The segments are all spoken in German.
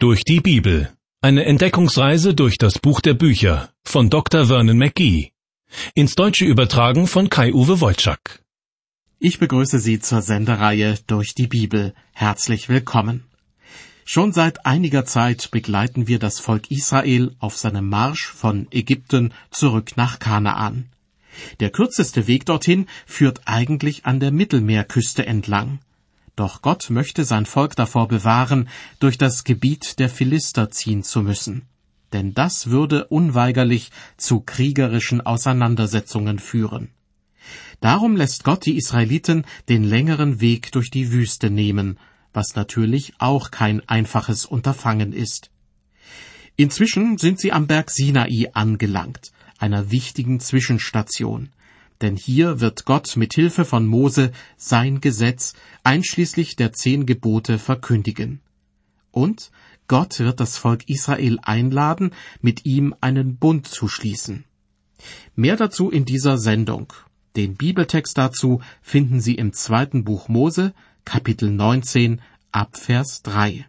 Durch die Bibel. Eine Entdeckungsreise durch das Buch der Bücher von Dr. Vernon McGee. Ins Deutsche übertragen von Kai-Uwe Wolczak. Ich begrüße Sie zur Sendereihe Durch die Bibel. Herzlich willkommen. Schon seit einiger Zeit begleiten wir das Volk Israel auf seinem Marsch von Ägypten zurück nach Kanaan. Der kürzeste Weg dorthin führt eigentlich an der Mittelmeerküste entlang. Doch Gott möchte sein Volk davor bewahren, durch das Gebiet der Philister ziehen zu müssen. Denn das würde unweigerlich zu kriegerischen Auseinandersetzungen führen. Darum lässt Gott die Israeliten den längeren Weg durch die Wüste nehmen, was natürlich auch kein einfaches Unterfangen ist. Inzwischen sind sie am Berg Sinai angelangt, einer wichtigen Zwischenstation denn hier wird Gott mit Hilfe von Mose sein Gesetz einschließlich der zehn Gebote verkündigen. Und Gott wird das Volk Israel einladen, mit ihm einen Bund zu schließen. Mehr dazu in dieser Sendung. Den Bibeltext dazu finden Sie im zweiten Buch Mose, Kapitel 19, Abvers 3.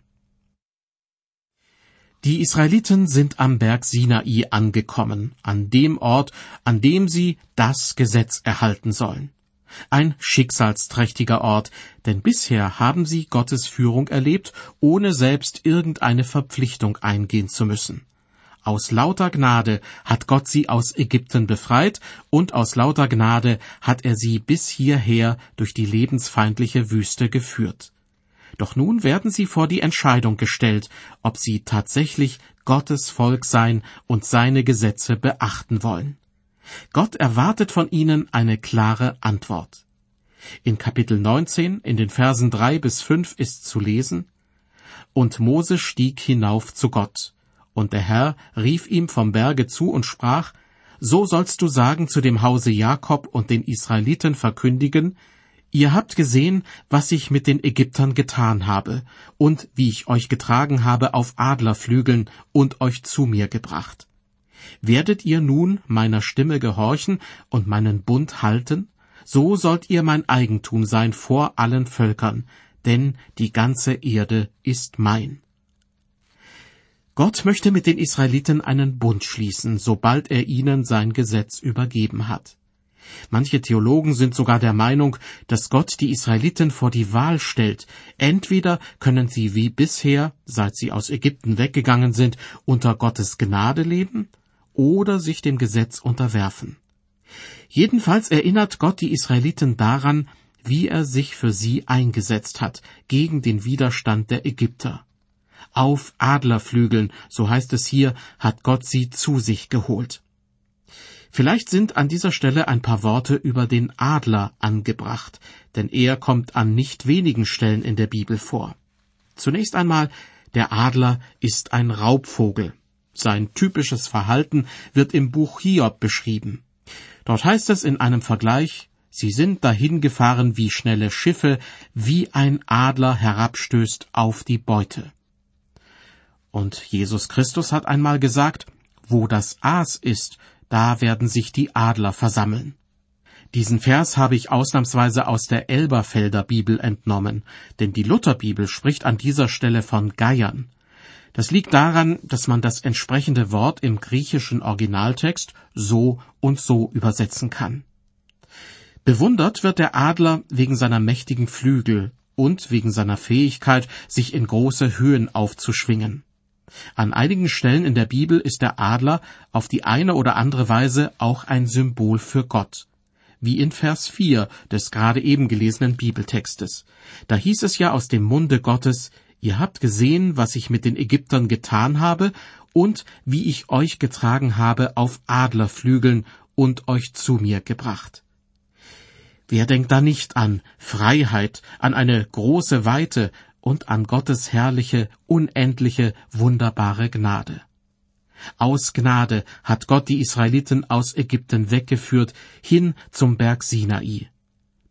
Die Israeliten sind am Berg Sinai angekommen, an dem Ort, an dem sie das Gesetz erhalten sollen. Ein schicksalsträchtiger Ort, denn bisher haben sie Gottes Führung erlebt, ohne selbst irgendeine Verpflichtung eingehen zu müssen. Aus lauter Gnade hat Gott sie aus Ägypten befreit, und aus lauter Gnade hat er sie bis hierher durch die lebensfeindliche Wüste geführt. Doch nun werden sie vor die Entscheidung gestellt, ob sie tatsächlich Gottes Volk sein und seine Gesetze beachten wollen. Gott erwartet von ihnen eine klare Antwort. In Kapitel 19, in den Versen 3 bis 5 ist zu lesen, Und Mose stieg hinauf zu Gott, und der Herr rief ihm vom Berge zu und sprach, So sollst du sagen zu dem Hause Jakob und den Israeliten verkündigen, Ihr habt gesehen, was ich mit den Ägyptern getan habe und wie ich euch getragen habe auf Adlerflügeln und euch zu mir gebracht. Werdet ihr nun meiner Stimme gehorchen und meinen Bund halten? So sollt ihr mein Eigentum sein vor allen Völkern, denn die ganze Erde ist mein. Gott möchte mit den Israeliten einen Bund schließen, sobald er ihnen sein Gesetz übergeben hat. Manche Theologen sind sogar der Meinung, dass Gott die Israeliten vor die Wahl stellt. Entweder können sie wie bisher, seit sie aus Ägypten weggegangen sind, unter Gottes Gnade leben, oder sich dem Gesetz unterwerfen. Jedenfalls erinnert Gott die Israeliten daran, wie er sich für sie eingesetzt hat, gegen den Widerstand der Ägypter. Auf Adlerflügeln, so heißt es hier, hat Gott sie zu sich geholt. Vielleicht sind an dieser Stelle ein paar Worte über den Adler angebracht, denn er kommt an nicht wenigen Stellen in der Bibel vor. Zunächst einmal, der Adler ist ein Raubvogel. Sein typisches Verhalten wird im Buch Hiob beschrieben. Dort heißt es in einem Vergleich, sie sind dahingefahren wie schnelle Schiffe, wie ein Adler herabstößt auf die Beute. Und Jesus Christus hat einmal gesagt, wo das Aas ist, da werden sich die Adler versammeln. Diesen Vers habe ich ausnahmsweise aus der Elberfelder Bibel entnommen, denn die Lutherbibel spricht an dieser Stelle von Geiern. Das liegt daran, dass man das entsprechende Wort im griechischen Originaltext so und so übersetzen kann. Bewundert wird der Adler wegen seiner mächtigen Flügel und wegen seiner Fähigkeit, sich in große Höhen aufzuschwingen. An einigen Stellen in der Bibel ist der Adler auf die eine oder andere Weise auch ein Symbol für Gott. Wie in Vers 4 des gerade eben gelesenen Bibeltextes. Da hieß es ja aus dem Munde Gottes, Ihr habt gesehen, was ich mit den Ägyptern getan habe und wie ich euch getragen habe auf Adlerflügeln und euch zu mir gebracht. Wer denkt da nicht an Freiheit, an eine große Weite, und an Gottes herrliche, unendliche, wunderbare Gnade. Aus Gnade hat Gott die Israeliten aus Ägypten weggeführt, hin zum Berg Sinai.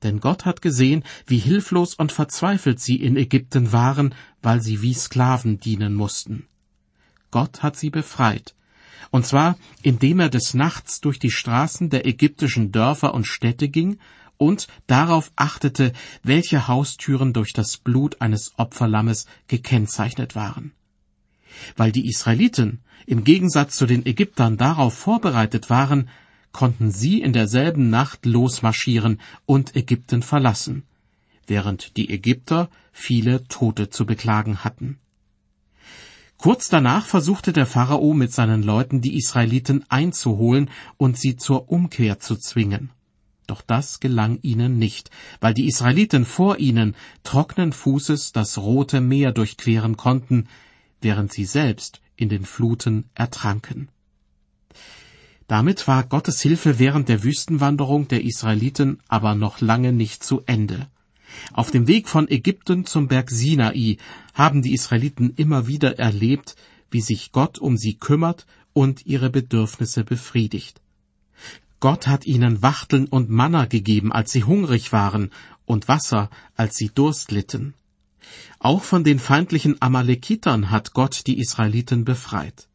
Denn Gott hat gesehen, wie hilflos und verzweifelt sie in Ägypten waren, weil sie wie Sklaven dienen mussten. Gott hat sie befreit, und zwar indem er des Nachts durch die Straßen der ägyptischen Dörfer und Städte ging und darauf achtete, welche Haustüren durch das Blut eines Opferlammes gekennzeichnet waren. Weil die Israeliten im Gegensatz zu den Ägyptern darauf vorbereitet waren, konnten sie in derselben Nacht losmarschieren und Ägypten verlassen, während die Ägypter viele Tote zu beklagen hatten. Kurz danach versuchte der Pharao mit seinen Leuten die Israeliten einzuholen und sie zur Umkehr zu zwingen. Doch das gelang ihnen nicht, weil die Israeliten vor ihnen trockenen Fußes das Rote Meer durchqueren konnten, während sie selbst in den Fluten ertranken. Damit war Gottes Hilfe während der Wüstenwanderung der Israeliten aber noch lange nicht zu Ende. Auf dem Weg von Ägypten zum Berg Sinai haben die Israeliten immer wieder erlebt, wie sich Gott um sie kümmert und ihre Bedürfnisse befriedigt. Gott hat ihnen Wachteln und Manna gegeben, als sie hungrig waren, und Wasser, als sie Durst litten. Auch von den feindlichen Amalekitern hat Gott die Israeliten befreit.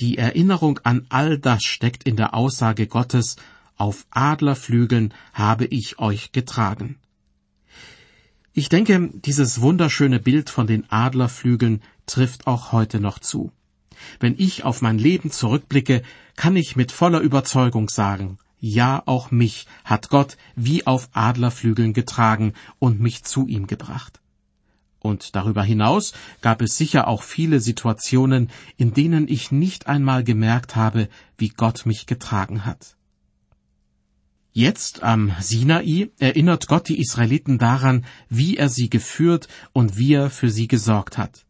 Die Erinnerung an all das steckt in der Aussage Gottes, auf Adlerflügeln habe ich euch getragen. Ich denke, dieses wunderschöne Bild von den Adlerflügeln trifft auch heute noch zu. Wenn ich auf mein Leben zurückblicke, kann ich mit voller Überzeugung sagen, ja, auch mich hat Gott wie auf Adlerflügeln getragen und mich zu ihm gebracht. Und darüber hinaus gab es sicher auch viele Situationen, in denen ich nicht einmal gemerkt habe, wie Gott mich getragen hat. Jetzt am Sinai erinnert Gott die Israeliten daran, wie er sie geführt und wie er für sie gesorgt hat.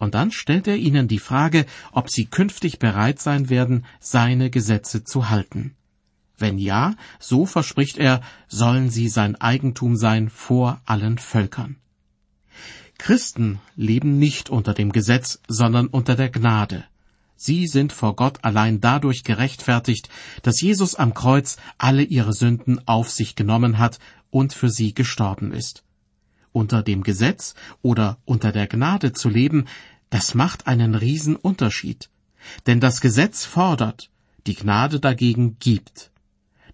Und dann stellt er ihnen die Frage, ob sie künftig bereit sein werden, seine Gesetze zu halten. Wenn ja, so verspricht er, sollen sie sein Eigentum sein vor allen Völkern. Christen leben nicht unter dem Gesetz, sondern unter der Gnade. Sie sind vor Gott allein dadurch gerechtfertigt, dass Jesus am Kreuz alle ihre Sünden auf sich genommen hat und für sie gestorben ist. Unter dem Gesetz oder unter der Gnade zu leben, das macht einen Riesenunterschied. Denn das Gesetz fordert, die Gnade dagegen gibt.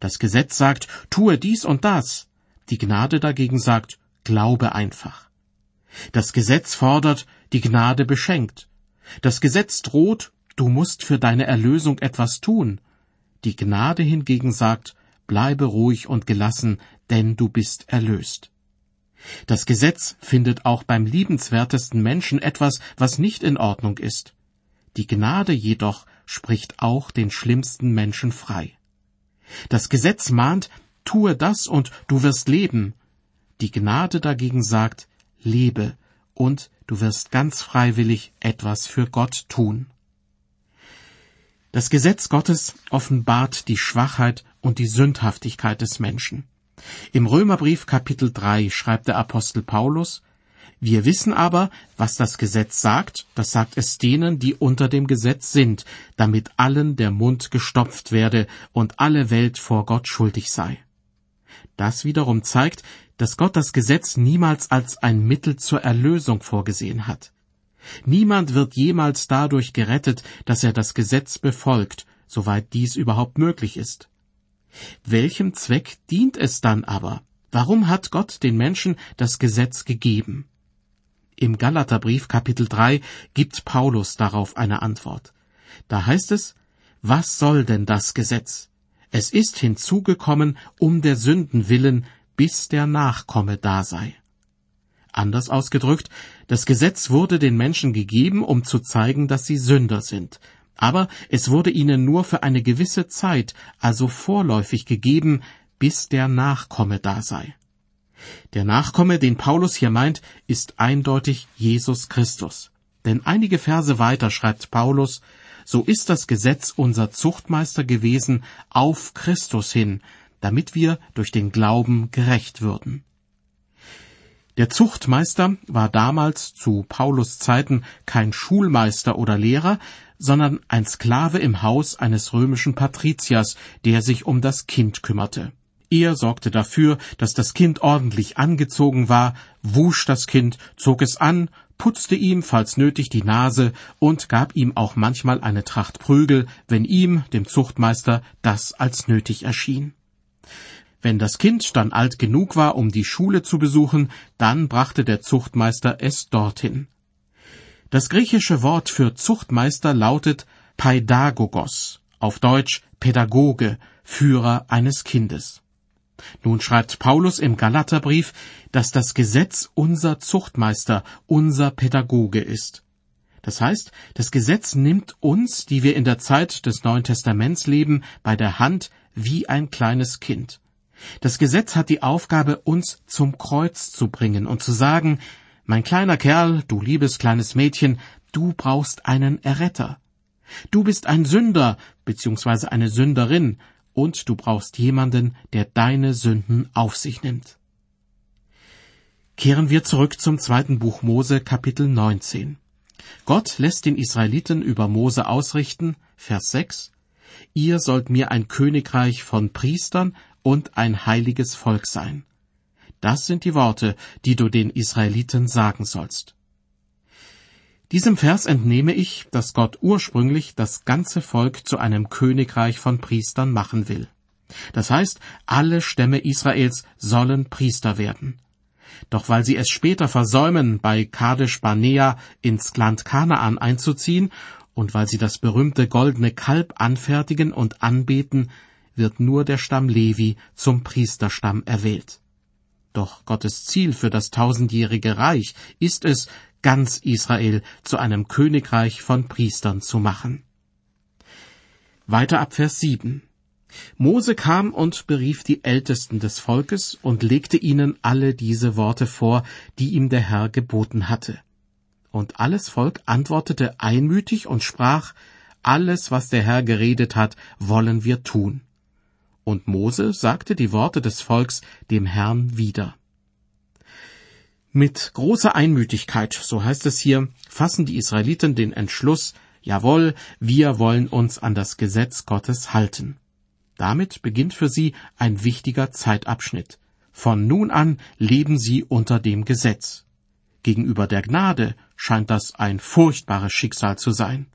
Das Gesetz sagt, tue dies und das. Die Gnade dagegen sagt, glaube einfach. Das Gesetz fordert, die Gnade beschenkt. Das Gesetz droht, Du musst für deine Erlösung etwas tun. Die Gnade hingegen sagt, bleibe ruhig und gelassen, denn du bist erlöst. Das Gesetz findet auch beim liebenswertesten Menschen etwas, was nicht in Ordnung ist. Die Gnade jedoch spricht auch den schlimmsten Menschen frei. Das Gesetz mahnt, tue das und du wirst leben. Die Gnade dagegen sagt, lebe und du wirst ganz freiwillig etwas für Gott tun. Das Gesetz Gottes offenbart die Schwachheit und die Sündhaftigkeit des Menschen. Im Römerbrief Kapitel 3 schreibt der Apostel Paulus, wir wissen aber, was das Gesetz sagt, das sagt es denen, die unter dem Gesetz sind, damit allen der Mund gestopft werde und alle Welt vor Gott schuldig sei. Das wiederum zeigt, dass Gott das Gesetz niemals als ein Mittel zur Erlösung vorgesehen hat. Niemand wird jemals dadurch gerettet, dass er das Gesetz befolgt, soweit dies überhaupt möglich ist. Welchem Zweck dient es dann aber? Warum hat Gott den Menschen das Gesetz gegeben? Im Galaterbrief Kapitel 3 gibt Paulus darauf eine Antwort. Da heißt es, was soll denn das Gesetz? Es ist hinzugekommen um der Sünden willen, bis der Nachkomme da sei. Anders ausgedrückt, das Gesetz wurde den Menschen gegeben, um zu zeigen, dass sie Sünder sind. Aber es wurde ihnen nur für eine gewisse Zeit, also vorläufig gegeben, bis der Nachkomme da sei. Der Nachkomme, den Paulus hier meint, ist eindeutig Jesus Christus. Denn einige Verse weiter schreibt Paulus, so ist das Gesetz unser Zuchtmeister gewesen auf Christus hin, damit wir durch den Glauben gerecht würden. Der Zuchtmeister war damals zu Paulus Zeiten kein Schulmeister oder Lehrer, sondern ein Sklave im Haus eines römischen Patriziers, der sich um das Kind kümmerte. Er sorgte dafür, dass das Kind ordentlich angezogen war, wusch das Kind, zog es an, putzte ihm, falls nötig, die Nase und gab ihm auch manchmal eine Tracht Prügel, wenn ihm, dem Zuchtmeister, das als nötig erschien. Wenn das Kind dann alt genug war, um die Schule zu besuchen, dann brachte der Zuchtmeister es dorthin. Das griechische Wort für Zuchtmeister lautet Paidagogos, auf Deutsch Pädagoge, Führer eines Kindes. Nun schreibt Paulus im Galaterbrief, dass das Gesetz unser Zuchtmeister, unser Pädagoge ist. Das heißt, das Gesetz nimmt uns, die wir in der Zeit des Neuen Testaments leben, bei der Hand wie ein kleines Kind. Das Gesetz hat die Aufgabe, uns zum Kreuz zu bringen und zu sagen, mein kleiner Kerl, du liebes kleines Mädchen, du brauchst einen Erretter. Du bist ein Sünder bzw. eine Sünderin, und du brauchst jemanden, der deine Sünden auf sich nimmt. Kehren wir zurück zum zweiten Buch Mose Kapitel 19. Gott lässt den Israeliten über Mose ausrichten, Vers 6, Ihr sollt mir ein Königreich von Priestern und ein heiliges Volk sein. Das sind die Worte, die du den Israeliten sagen sollst. Diesem Vers entnehme ich, dass Gott ursprünglich das ganze Volk zu einem Königreich von Priestern machen will. Das heißt, alle Stämme Israels sollen Priester werden. Doch weil sie es später versäumen, bei Kadesh Barnea ins Land Kanaan einzuziehen und weil sie das berühmte goldene Kalb anfertigen und anbeten, wird nur der Stamm Levi zum Priesterstamm erwählt. Doch Gottes Ziel für das tausendjährige Reich ist es, ganz Israel zu einem Königreich von Priestern zu machen. Weiter ab Vers 7. Mose kam und berief die Ältesten des Volkes und legte ihnen alle diese Worte vor, die ihm der Herr geboten hatte. Und alles Volk antwortete einmütig und sprach, alles, was der Herr geredet hat, wollen wir tun. Und Mose sagte die Worte des Volks dem Herrn wieder. Mit großer Einmütigkeit, so heißt es hier, fassen die Israeliten den Entschluss, jawohl, wir wollen uns an das Gesetz Gottes halten. Damit beginnt für sie ein wichtiger Zeitabschnitt. Von nun an leben sie unter dem Gesetz. Gegenüber der Gnade scheint das ein furchtbares Schicksal zu sein.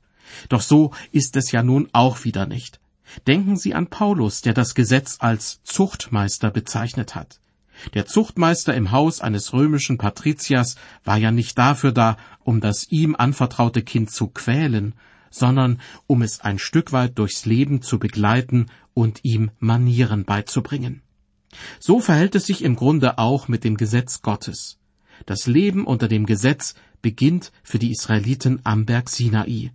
Doch so ist es ja nun auch wieder nicht. Denken Sie an Paulus, der das Gesetz als Zuchtmeister bezeichnet hat. Der Zuchtmeister im Haus eines römischen Patriziers war ja nicht dafür da, um das ihm anvertraute Kind zu quälen, sondern um es ein Stück weit durchs Leben zu begleiten und ihm Manieren beizubringen. So verhält es sich im Grunde auch mit dem Gesetz Gottes. Das Leben unter dem Gesetz beginnt für die Israeliten am Berg Sinai.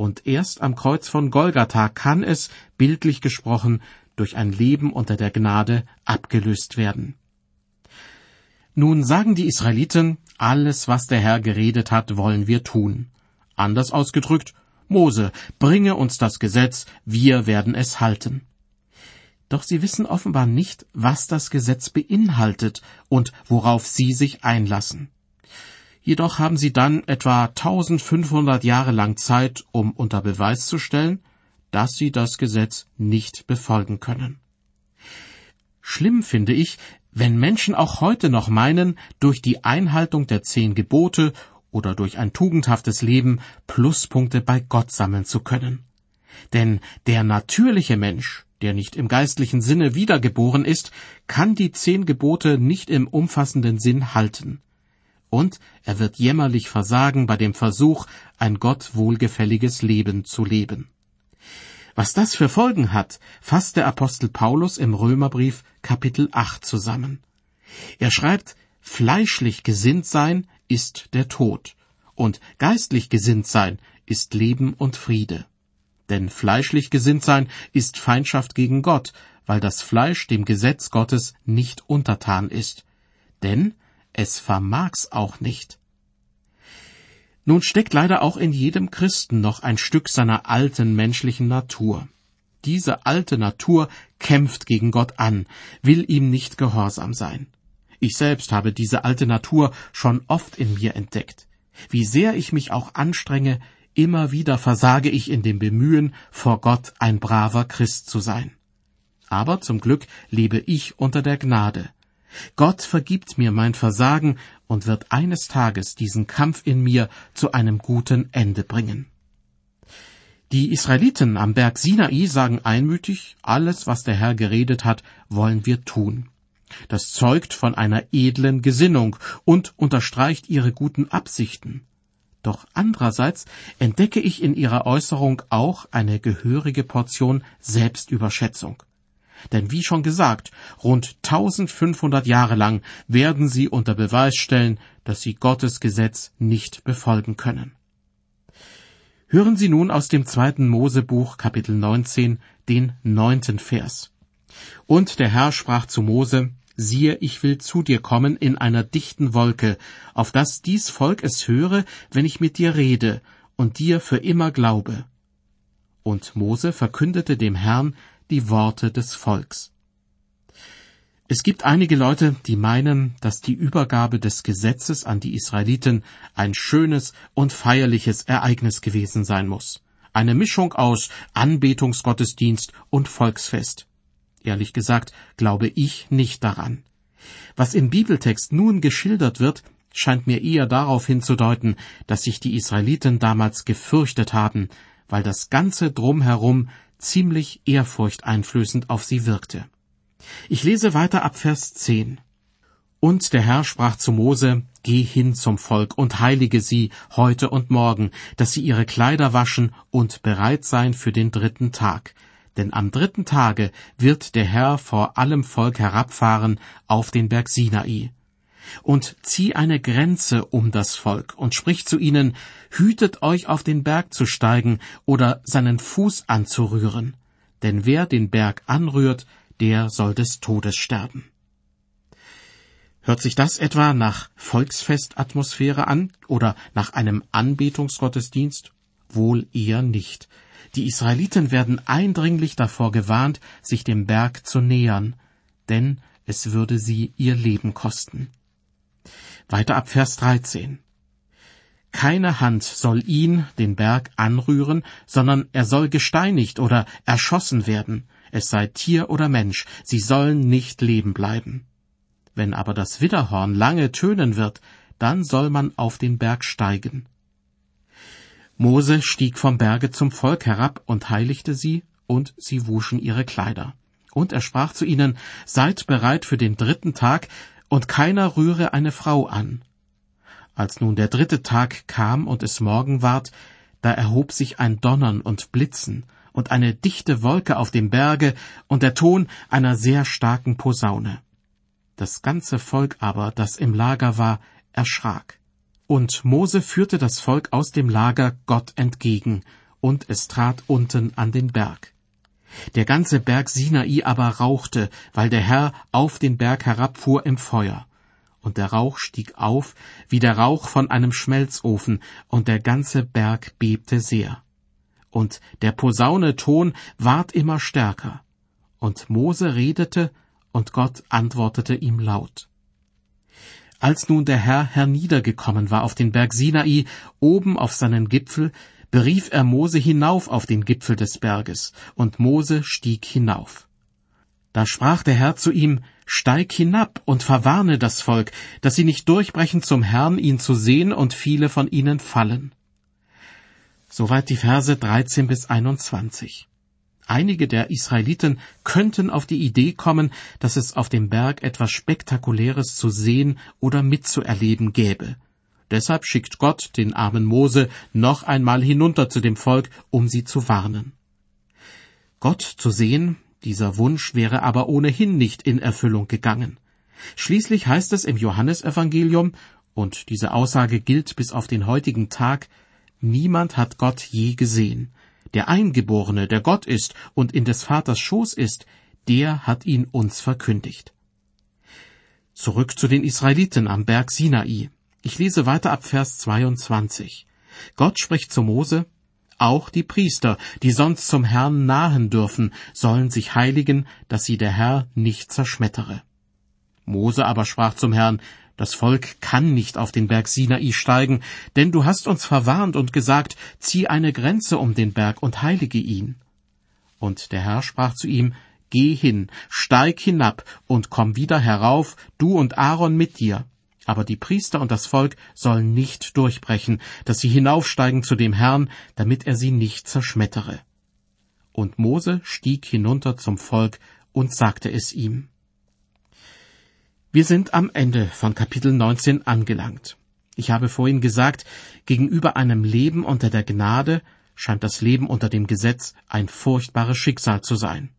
Und erst am Kreuz von Golgatha kann es, bildlich gesprochen, durch ein Leben unter der Gnade abgelöst werden. Nun sagen die Israeliten, alles, was der Herr geredet hat, wollen wir tun. Anders ausgedrückt, Mose, bringe uns das Gesetz, wir werden es halten. Doch sie wissen offenbar nicht, was das Gesetz beinhaltet und worauf sie sich einlassen. Jedoch haben sie dann etwa 1500 Jahre lang Zeit, um unter Beweis zu stellen, dass sie das Gesetz nicht befolgen können. Schlimm finde ich, wenn Menschen auch heute noch meinen, durch die Einhaltung der zehn Gebote oder durch ein tugendhaftes Leben Pluspunkte bei Gott sammeln zu können. Denn der natürliche Mensch der nicht im geistlichen Sinne wiedergeboren ist, kann die zehn Gebote nicht im umfassenden Sinn halten. Und er wird jämmerlich versagen bei dem Versuch, ein Gott wohlgefälliges Leben zu leben. Was das für Folgen hat, fasst der Apostel Paulus im Römerbrief Kapitel 8 zusammen. Er schreibt, fleischlich gesinnt sein ist der Tod, und geistlich gesinnt sein ist Leben und Friede. Denn fleischlich gesinnt sein ist Feindschaft gegen Gott, weil das Fleisch dem Gesetz Gottes nicht untertan ist. Denn es vermag's auch nicht. Nun steckt leider auch in jedem Christen noch ein Stück seiner alten menschlichen Natur. Diese alte Natur kämpft gegen Gott an, will ihm nicht gehorsam sein. Ich selbst habe diese alte Natur schon oft in mir entdeckt. Wie sehr ich mich auch anstrenge, Immer wieder versage ich in dem Bemühen, vor Gott ein braver Christ zu sein. Aber zum Glück lebe ich unter der Gnade. Gott vergibt mir mein Versagen und wird eines Tages diesen Kampf in mir zu einem guten Ende bringen. Die Israeliten am Berg Sinai sagen einmütig, alles, was der Herr geredet hat, wollen wir tun. Das zeugt von einer edlen Gesinnung und unterstreicht ihre guten Absichten. Doch andererseits entdecke ich in ihrer Äußerung auch eine gehörige Portion Selbstüberschätzung. Denn wie schon gesagt, rund 1500 Jahre lang werden sie unter Beweis stellen, dass sie Gottes Gesetz nicht befolgen können. Hören Sie nun aus dem zweiten Mosebuch Kapitel 19 den neunten Vers. Und der Herr sprach zu Mose, siehe, ich will zu dir kommen in einer dichten Wolke, auf dass dies Volk es höre, wenn ich mit dir rede und dir für immer glaube. Und Mose verkündete dem Herrn die Worte des Volks. Es gibt einige Leute, die meinen, dass die Übergabe des Gesetzes an die Israeliten ein schönes und feierliches Ereignis gewesen sein muss. Eine Mischung aus Anbetungsgottesdienst und Volksfest. Ehrlich gesagt glaube ich nicht daran. Was im Bibeltext nun geschildert wird, scheint mir eher darauf hinzudeuten, dass sich die Israeliten damals gefürchtet haben, weil das ganze Drumherum ziemlich ehrfurchteinflößend auf sie wirkte. Ich lese weiter ab Vers 10. Und der Herr sprach zu Mose, Geh hin zum Volk und heilige sie heute und morgen, dass sie ihre Kleider waschen und bereit seien für den dritten Tag, denn am dritten Tage wird der Herr vor allem Volk herabfahren auf den Berg Sinai. Und zieh eine Grenze um das Volk und sprich zu ihnen, hütet euch auf den Berg zu steigen oder seinen Fuß anzurühren, denn wer den Berg anrührt, der soll des Todes sterben. Hört sich das etwa nach Volksfestatmosphäre an oder nach einem Anbetungsgottesdienst? Wohl eher nicht. Die Israeliten werden eindringlich davor gewarnt, sich dem Berg zu nähern, denn es würde sie ihr Leben kosten. Weiter ab Vers 13. Keine Hand soll ihn, den Berg, anrühren, sondern er soll gesteinigt oder erschossen werden, es sei Tier oder Mensch, sie sollen nicht leben bleiben. Wenn aber das Widderhorn lange tönen wird, dann soll man auf den Berg steigen. Mose stieg vom Berge zum Volk herab und heiligte sie, und sie wuschen ihre Kleider. Und er sprach zu ihnen, Seid bereit für den dritten Tag, und keiner rühre eine Frau an. Als nun der dritte Tag kam und es Morgen ward, da erhob sich ein Donnern und Blitzen und eine dichte Wolke auf dem Berge und der Ton einer sehr starken Posaune. Das ganze Volk aber, das im Lager war, erschrak. Und Mose führte das Volk aus dem Lager Gott entgegen, und es trat unten an den Berg. Der ganze Berg Sinai aber rauchte, weil der Herr auf den Berg herabfuhr im Feuer. Und der Rauch stieg auf wie der Rauch von einem Schmelzofen, und der ganze Berg bebte sehr. Und der Posaune Ton ward immer stärker. Und Mose redete, und Gott antwortete ihm laut. Als nun der Herr herniedergekommen war auf den Berg Sinai, oben auf seinen Gipfel, berief er Mose hinauf auf den Gipfel des Berges, und Mose stieg hinauf. Da sprach der Herr zu ihm, Steig hinab und verwarne das Volk, dass sie nicht durchbrechen zum Herrn, ihn zu sehen, und viele von ihnen fallen. Soweit die Verse 13 bis 21. Einige der Israeliten könnten auf die Idee kommen, dass es auf dem Berg etwas Spektakuläres zu sehen oder mitzuerleben gäbe. Deshalb schickt Gott den armen Mose noch einmal hinunter zu dem Volk, um sie zu warnen. Gott zu sehen, dieser Wunsch wäre aber ohnehin nicht in Erfüllung gegangen. Schließlich heißt es im Johannesevangelium, und diese Aussage gilt bis auf den heutigen Tag, niemand hat Gott je gesehen, der Eingeborene, der Gott ist und in des Vaters Schoß ist, der hat ihn uns verkündigt. Zurück zu den Israeliten am Berg Sinai. Ich lese weiter ab Vers 22. Gott spricht zu Mose, auch die Priester, die sonst zum Herrn nahen dürfen, sollen sich heiligen, dass sie der Herr nicht zerschmettere. Mose aber sprach zum Herrn, das Volk kann nicht auf den Berg Sinai steigen, denn du hast uns verwarnt und gesagt, zieh eine Grenze um den Berg und heilige ihn. Und der Herr sprach zu ihm, Geh hin, steig hinab und komm wieder herauf, du und Aaron mit dir. Aber die Priester und das Volk sollen nicht durchbrechen, dass sie hinaufsteigen zu dem Herrn, damit er sie nicht zerschmettere. Und Mose stieg hinunter zum Volk und sagte es ihm. Wir sind am Ende von Kapitel 19 angelangt. Ich habe vorhin gesagt, gegenüber einem Leben unter der Gnade scheint das Leben unter dem Gesetz ein furchtbares Schicksal zu sein.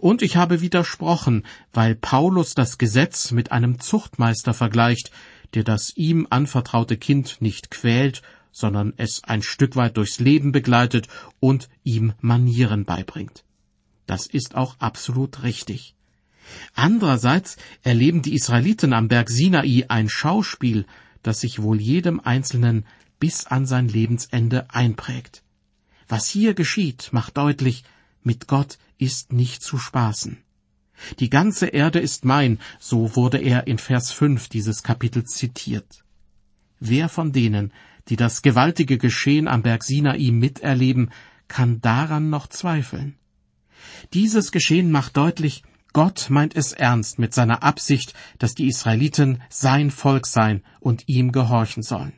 Und ich habe widersprochen, weil Paulus das Gesetz mit einem Zuchtmeister vergleicht, der das ihm anvertraute Kind nicht quält, sondern es ein Stück weit durchs Leben begleitet und ihm Manieren beibringt. Das ist auch absolut richtig. Andererseits erleben die Israeliten am Berg Sinai ein Schauspiel, das sich wohl jedem Einzelnen bis an sein Lebensende einprägt. Was hier geschieht, macht deutlich, mit Gott ist nicht zu spaßen. Die ganze Erde ist mein, so wurde er in Vers 5 dieses Kapitels zitiert. Wer von denen, die das gewaltige Geschehen am Berg Sinai miterleben, kann daran noch zweifeln? Dieses Geschehen macht deutlich, Gott meint es ernst mit seiner Absicht, dass die Israeliten sein Volk sein und ihm gehorchen sollen.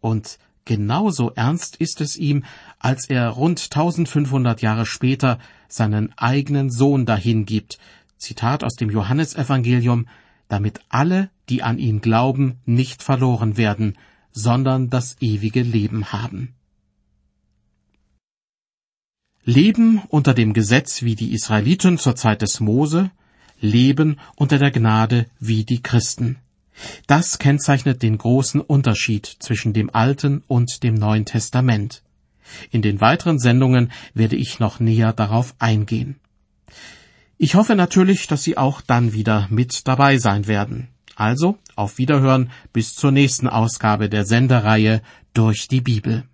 Und genauso ernst ist es ihm, als er rund 1500 Jahre später seinen eigenen Sohn dahingibt, Zitat aus dem Johannesevangelium, damit alle, die an ihn glauben, nicht verloren werden, sondern das ewige Leben haben. Leben unter dem Gesetz wie die Israeliten zur Zeit des Mose, Leben unter der Gnade wie die Christen. Das kennzeichnet den großen Unterschied zwischen dem Alten und dem Neuen Testament. In den weiteren Sendungen werde ich noch näher darauf eingehen. Ich hoffe natürlich, dass Sie auch dann wieder mit dabei sein werden. Also, auf Wiederhören bis zur nächsten Ausgabe der Sendereihe durch die Bibel.